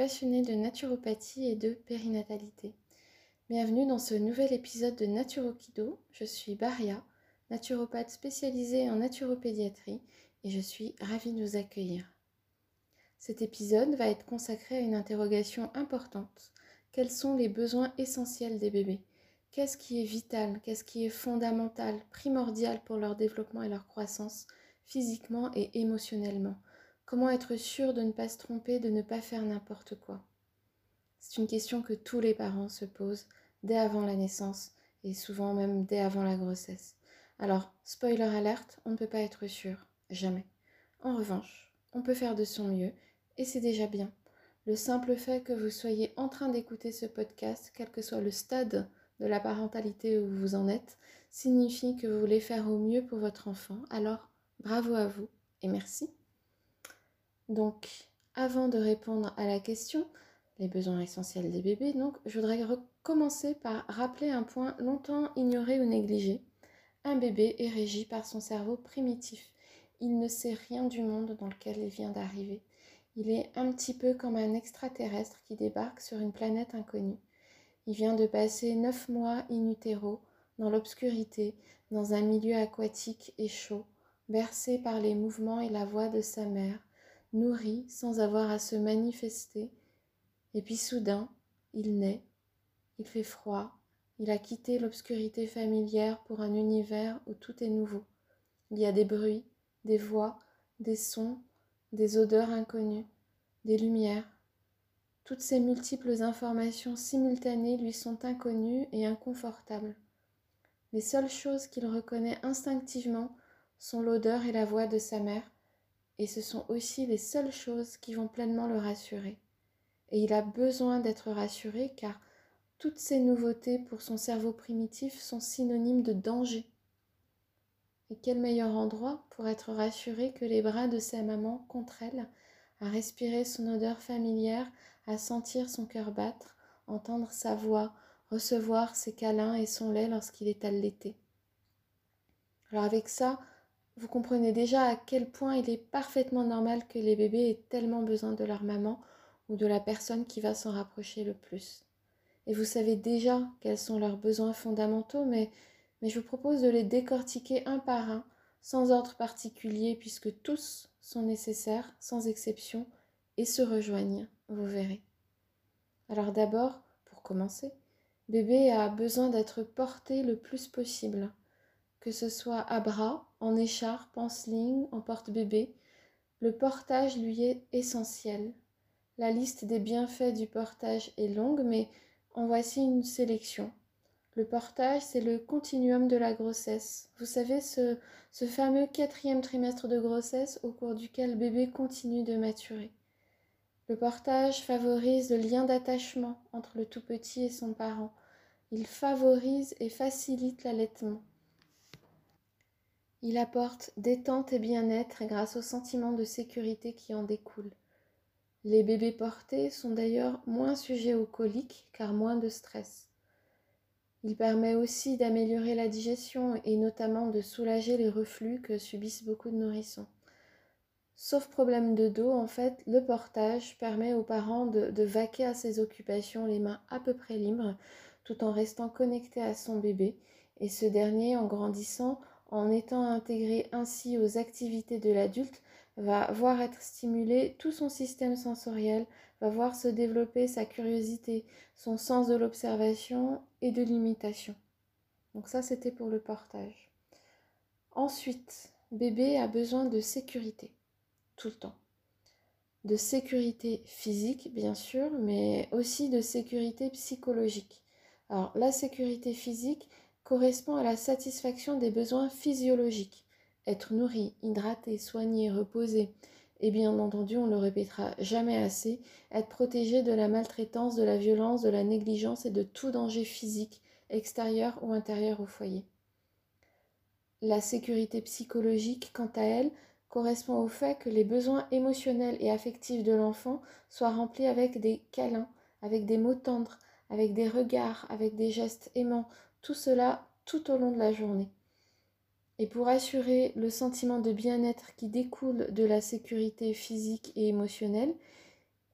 passionnés de naturopathie et de périnatalité. Bienvenue dans ce nouvel épisode de Naturokido. Je suis Baria, naturopathe spécialisée en naturopédiatrie et je suis ravie de vous accueillir. Cet épisode va être consacré à une interrogation importante. Quels sont les besoins essentiels des bébés? Qu'est-ce qui est vital? Qu'est-ce qui est fondamental, primordial pour leur développement et leur croissance, physiquement et émotionnellement? Comment être sûr de ne pas se tromper, de ne pas faire n'importe quoi? C'est une question que tous les parents se posent dès avant la naissance et souvent même dès avant la grossesse. Alors, spoiler alerte, on ne peut pas être sûr, jamais. En revanche, on peut faire de son mieux et c'est déjà bien. Le simple fait que vous soyez en train d'écouter ce podcast, quel que soit le stade de la parentalité où vous en êtes, signifie que vous voulez faire au mieux pour votre enfant. Alors, bravo à vous et merci. Donc, avant de répondre à la question, les besoins essentiels des bébés, donc, je voudrais recommencer par rappeler un point longtemps ignoré ou négligé. Un bébé est régi par son cerveau primitif. Il ne sait rien du monde dans lequel il vient d'arriver. Il est un petit peu comme un extraterrestre qui débarque sur une planète inconnue. Il vient de passer neuf mois in utero, dans l'obscurité, dans un milieu aquatique et chaud, bercé par les mouvements et la voix de sa mère, nourri sans avoir à se manifester. Et puis soudain, il naît, il fait froid, il a quitté l'obscurité familière pour un univers où tout est nouveau. Il y a des bruits, des voix, des sons, des odeurs inconnues, des lumières, toutes ces multiples informations simultanées lui sont inconnues et inconfortables. Les seules choses qu'il reconnaît instinctivement sont l'odeur et la voix de sa mère, et ce sont aussi les seules choses qui vont pleinement le rassurer. Et il a besoin d'être rassuré car toutes ces nouveautés pour son cerveau primitif sont synonymes de danger. Et quel meilleur endroit pour être rassuré que les bras de sa maman contre elle, à respirer son odeur familière, à sentir son cœur battre, entendre sa voix, recevoir ses câlins et son lait lorsqu'il est allaité. Alors avec ça, vous comprenez déjà à quel point il est parfaitement normal que les bébés aient tellement besoin de leur maman ou de la personne qui va s'en rapprocher le plus. Et vous savez déjà quels sont leurs besoins fondamentaux, mais, je vous propose de les décortiquer un par un, sans ordre particulier, puisque tous sont nécessaires, sans exception, et se rejoignent vous verrez. Alors d'abord, pour commencer, bébé a besoin d'être porté le plus possible, que ce soit à bras, en écharpe, en sling, en porte-bébé. Le portage lui est essentiel. La liste des bienfaits du portage est longue, mais en voici une sélection. Le portage, c'est le continuum de la grossesse. Vous savez, ce, ce fameux quatrième trimestre de grossesse au cours duquel bébé continue de maturer. Le portage favorise le lien d'attachement entre le tout petit et son parent. Il favorise et facilite l'allaitement. Il apporte détente et bien-être grâce au sentiment de sécurité qui en découle. Les bébés portés sont d'ailleurs moins sujets aux coliques car moins de stress. Il permet aussi d'améliorer la digestion et notamment de soulager les reflux que subissent beaucoup de nourrissons. Sauf problème de dos, en fait, le portage permet aux parents de, vaquer à ses occupations les mains à peu près libres, tout en restant connecté à son bébé, et ce dernier, en grandissant, en étant intégré ainsi aux activités de l'adulte, va voir être stimulé tout son système sensoriel, va voir se développer sa curiosité, son sens de l'observation et de l'imitation. Donc ça, c'était pour le portage. Ensuite, bébé a besoin de sécurité tout le temps. De sécurité physique, bien sûr, mais aussi de sécurité psychologique. Alors, la sécurité physique correspond à la satisfaction des besoins physiologiques. Être nourri, hydraté, soigné, reposé. Et bien entendu, on ne le répétera jamais assez, être protégé de la maltraitance, de la violence, de la négligence et de tout danger physique, extérieur ou intérieur au foyer. La sécurité psychologique, quant à elle, correspond au fait que les besoins émotionnels et affectifs de l'enfant soient remplis avec des câlins, avec des mots tendres, avec des regards, avec des gestes aimants, tout cela tout au long de la journée. Et pour assurer le sentiment de bien-être qui découle de la sécurité physique et émotionnelle,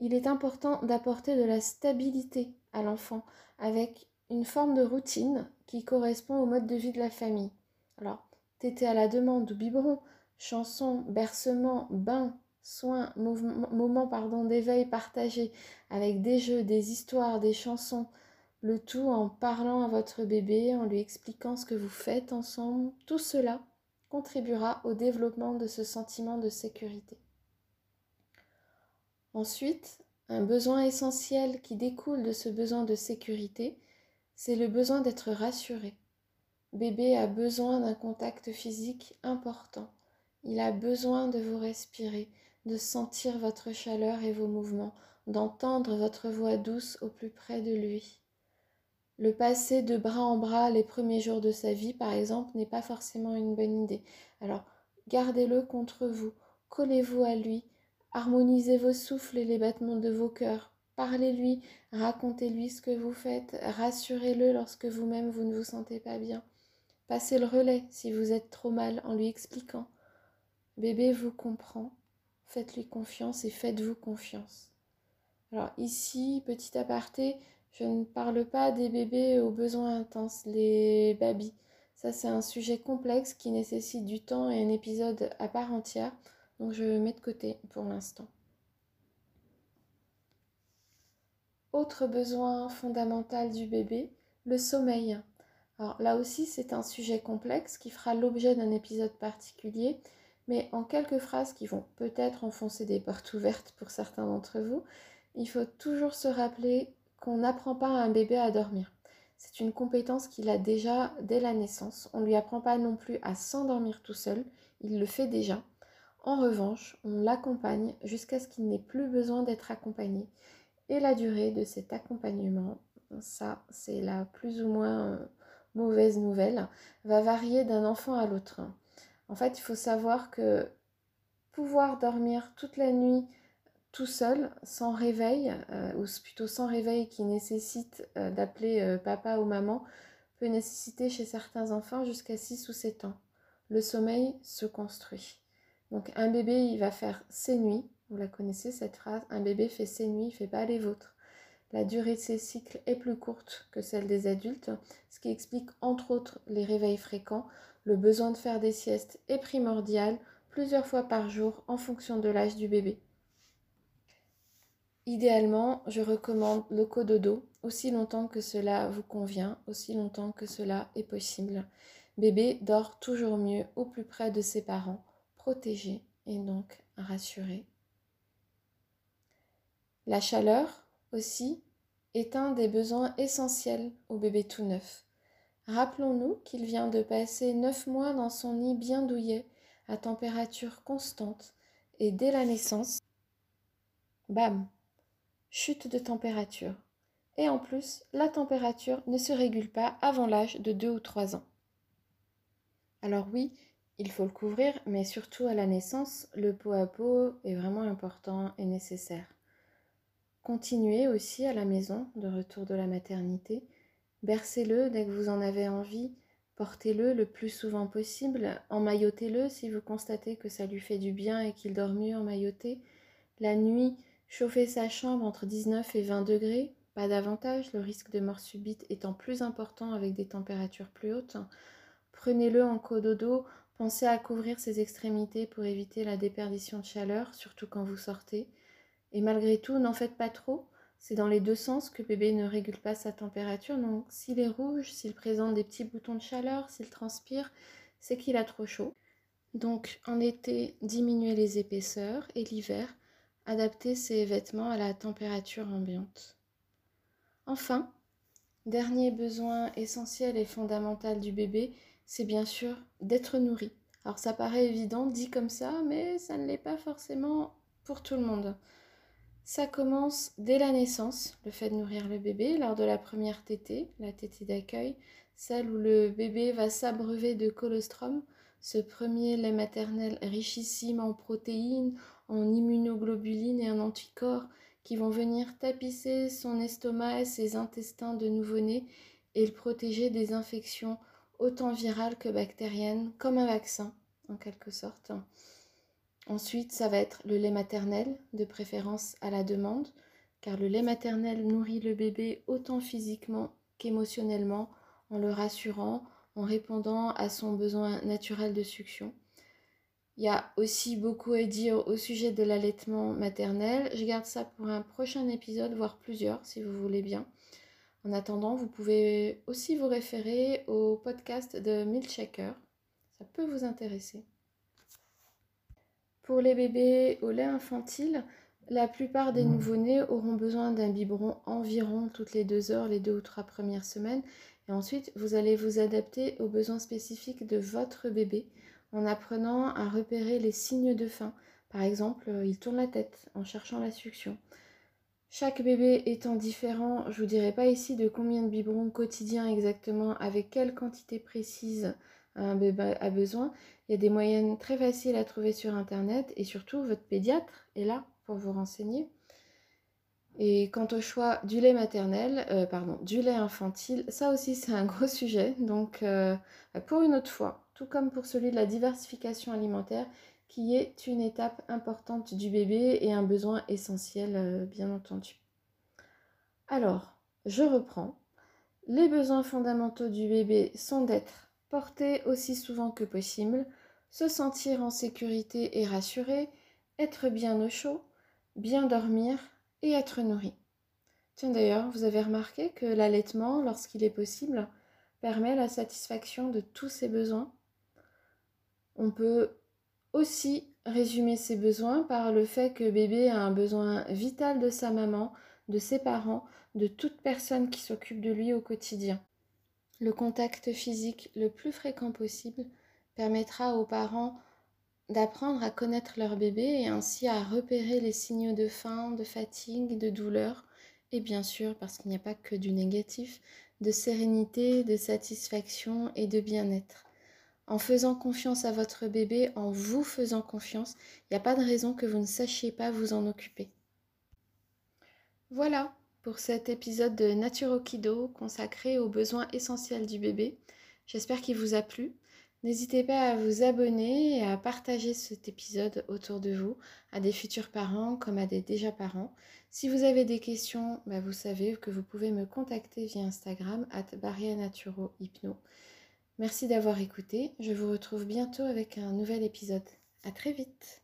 il est important d'apporter de la stabilité à l'enfant avec une forme de routine qui correspond au mode de vie de la famille. Alors, tété à la demande ou biberon, chanson, bercement, bain, soins, moment pardon, d'éveil partagé avec des jeux, des histoires, des chansons, le tout en parlant à votre bébé, en lui expliquant ce que vous faites ensemble, tout cela contribuera au développement de ce sentiment de sécurité. Ensuite, un besoin essentiel qui découle de ce besoin de sécurité, c'est le besoin d'être rassuré. Bébé a besoin d'un contact physique important. Il a besoin de vous respirer, de sentir votre chaleur et vos mouvements, d'entendre votre voix douce au plus près de lui. Le passer de bras en bras les premiers jours de sa vie, par exemple, n'est pas forcément une bonne idée. Alors, gardez-le contre vous, collez-vous à lui, harmonisez vos souffles et les battements de vos cœurs, parlez-lui, racontez-lui ce que vous faites, rassurez-le lorsque vous-même vous ne vous sentez pas bien. Passez le relais si vous êtes trop mal en lui expliquant. Bébé vous comprend, faites-lui confiance et faites-vous confiance. Alors ici, petit aparté, je ne parle pas des bébés aux besoins intenses, les babies. Ça, c'est un sujet complexe qui nécessite du temps et un épisode à part entière. Donc, je mets de côté pour l'instant. Autre besoin fondamental du bébé, le sommeil. Alors là aussi, c'est un sujet complexe qui fera l'objet d'un épisode particulier, mais en quelques phrases qui vont peut-être enfoncer des portes ouvertes pour certains d'entre vous, il faut toujours se rappeler qu'on n'apprend pas à un bébé à dormir. C'est une compétence qu'il a déjà dès la naissance. On lui apprend pas non plus à s'endormir tout seul, il le fait déjà. En revanche, on l'accompagne jusqu'à ce qu'il n'ait plus besoin d'être accompagné. Et la durée de cet accompagnement, ça c'est la plus ou moins euh, mauvaise nouvelle, va varier d'un enfant à l'autre. En fait, il faut savoir que pouvoir dormir toute la nuit tout seul, sans réveil, euh, ou plutôt sans réveil qui nécessite euh, d'appeler euh, papa ou maman, peut nécessiter chez certains enfants jusqu'à 6 ou 7 ans. Le sommeil se construit. Donc un bébé, il va faire ses nuits, vous la connaissez cette phrase, un bébé fait ses nuits, il fait pas les vôtres. La durée de ses cycles est plus courte que celle des adultes, ce qui explique entre autres les réveils fréquents. Le besoin de faire des siestes est primordial, plusieurs fois par jour en fonction de l'âge du bébé. Idéalement, je recommande le cododo aussi longtemps que cela vous convient, aussi longtemps que cela est possible. Bébé dort toujours mieux au plus près de ses parents, protégé et donc rassuré. La chaleur aussi est un des besoins essentiels au bébé tout neuf. Rappelons-nous qu'il vient de passer neuf mois dans son nid bien douillet, à température constante, et dès la naissance, bam, chute de température. Et en plus, la température ne se régule pas avant l'âge de 2 ou 3 ans. Alors oui, il faut le couvrir, mais surtout à la naissance, le pot à pot est vraiment important et nécessaire. Continuez aussi à la maison, de retour de la maternité. Bercez-le dès que vous en avez envie. Portez-le le plus souvent possible. Emmaillotez-le si vous constatez que ça lui fait du bien et qu'il dort mieux emmailloté. La nuit, Chauffer sa chambre entre 19 et 20 degrés, pas davantage, le risque de mort subite étant plus important avec des températures plus hautes. Prenez-le en cododo, pensez à couvrir ses extrémités pour éviter la déperdition de chaleur, surtout quand vous sortez. Et malgré tout, n'en faites pas trop. C'est dans les deux sens que bébé ne régule pas sa température. Donc s'il est rouge, s'il présente des petits boutons de chaleur, s'il transpire, c'est qu'il a trop chaud. Donc en été, diminuez les épaisseurs et l'hiver, adapter ses vêtements à la température ambiante. Enfin, dernier besoin essentiel et fondamental du bébé, c'est bien sûr d'être nourri. Alors ça paraît évident dit comme ça, mais ça ne l'est pas forcément pour tout le monde. Ça commence dès la naissance, le fait de nourrir le bébé, lors de la première tétée, la tétée d'accueil, celle où le bébé va s'abreuver de colostrum, ce premier lait maternel richissime en protéines, en immunoglobulines et en anticorps qui vont venir tapisser son estomac et ses intestins de nouveau-né et le protéger des infections autant virale que bactérienne, comme un vaccin en quelque sorte. Ensuite, ça va être le lait maternel, de préférence à la demande, car le lait maternel nourrit le bébé autant physiquement qu'émotionnellement, en le rassurant, en répondant à son besoin naturel de succion. Il y a aussi beaucoup à dire au sujet de l'allaitement maternel. Je garde ça pour un prochain épisode, voire plusieurs, si vous voulez bien. En attendant, vous pouvez aussi vous référer au podcast de Milkshaker. Ça peut vous intéresser. Pour les bébés au lait infantile, la plupart des nouveau-nés auront besoin d'un biberon environ toutes les deux heures, les deux ou trois premières semaines. Et ensuite, vous allez vous adapter aux besoins spécifiques de votre bébé en apprenant à repérer les signes de faim. Par exemple, il tourne la tête en cherchant la succion. Chaque bébé étant différent, je ne vous dirai pas ici de combien de biberons quotidiens exactement, avec quelle quantité précise un bébé a besoin. Il y a des moyennes très faciles à trouver sur Internet et surtout votre pédiatre est là pour vous renseigner. Et quant au choix du lait maternel, euh, pardon, du lait infantile, ça aussi c'est un gros sujet. Donc euh, pour une autre fois, tout comme pour celui de la diversification alimentaire, qui est une étape importante du bébé et un besoin essentiel, euh, bien entendu. Alors, je reprends. Les besoins fondamentaux du bébé sont d'être porté aussi souvent que possible, se sentir en sécurité et rassuré, être bien au chaud, bien dormir et être nourri. Tiens d'ailleurs, vous avez remarqué que l'allaitement, lorsqu'il est possible, permet la satisfaction de tous ses besoins. On peut aussi résumer ses besoins par le fait que bébé a un besoin vital de sa maman, de ses parents, de toute personne qui s'occupe de lui au quotidien. Le contact physique le plus fréquent possible permettra aux parents d'apprendre à connaître leur bébé et ainsi à repérer les signaux de faim, de fatigue, de douleur et bien sûr, parce qu'il n'y a pas que du négatif, de sérénité, de satisfaction et de bien-être en faisant confiance à votre bébé, en vous faisant confiance, il n'y a pas de raison que vous ne sachiez pas vous en occuper. Voilà pour cet épisode de Nature Kido consacré aux besoins essentiels du bébé. J'espère qu'il vous a plu. N'hésitez pas à vous abonner et à partager cet épisode autour de vous, à des futurs parents comme à des déjà parents. Si vous avez des questions, bah, vous savez que vous pouvez me contacter via Instagram at Hypno. Merci d'avoir écouté. Je vous retrouve bientôt avec un nouvel épisode. À très vite.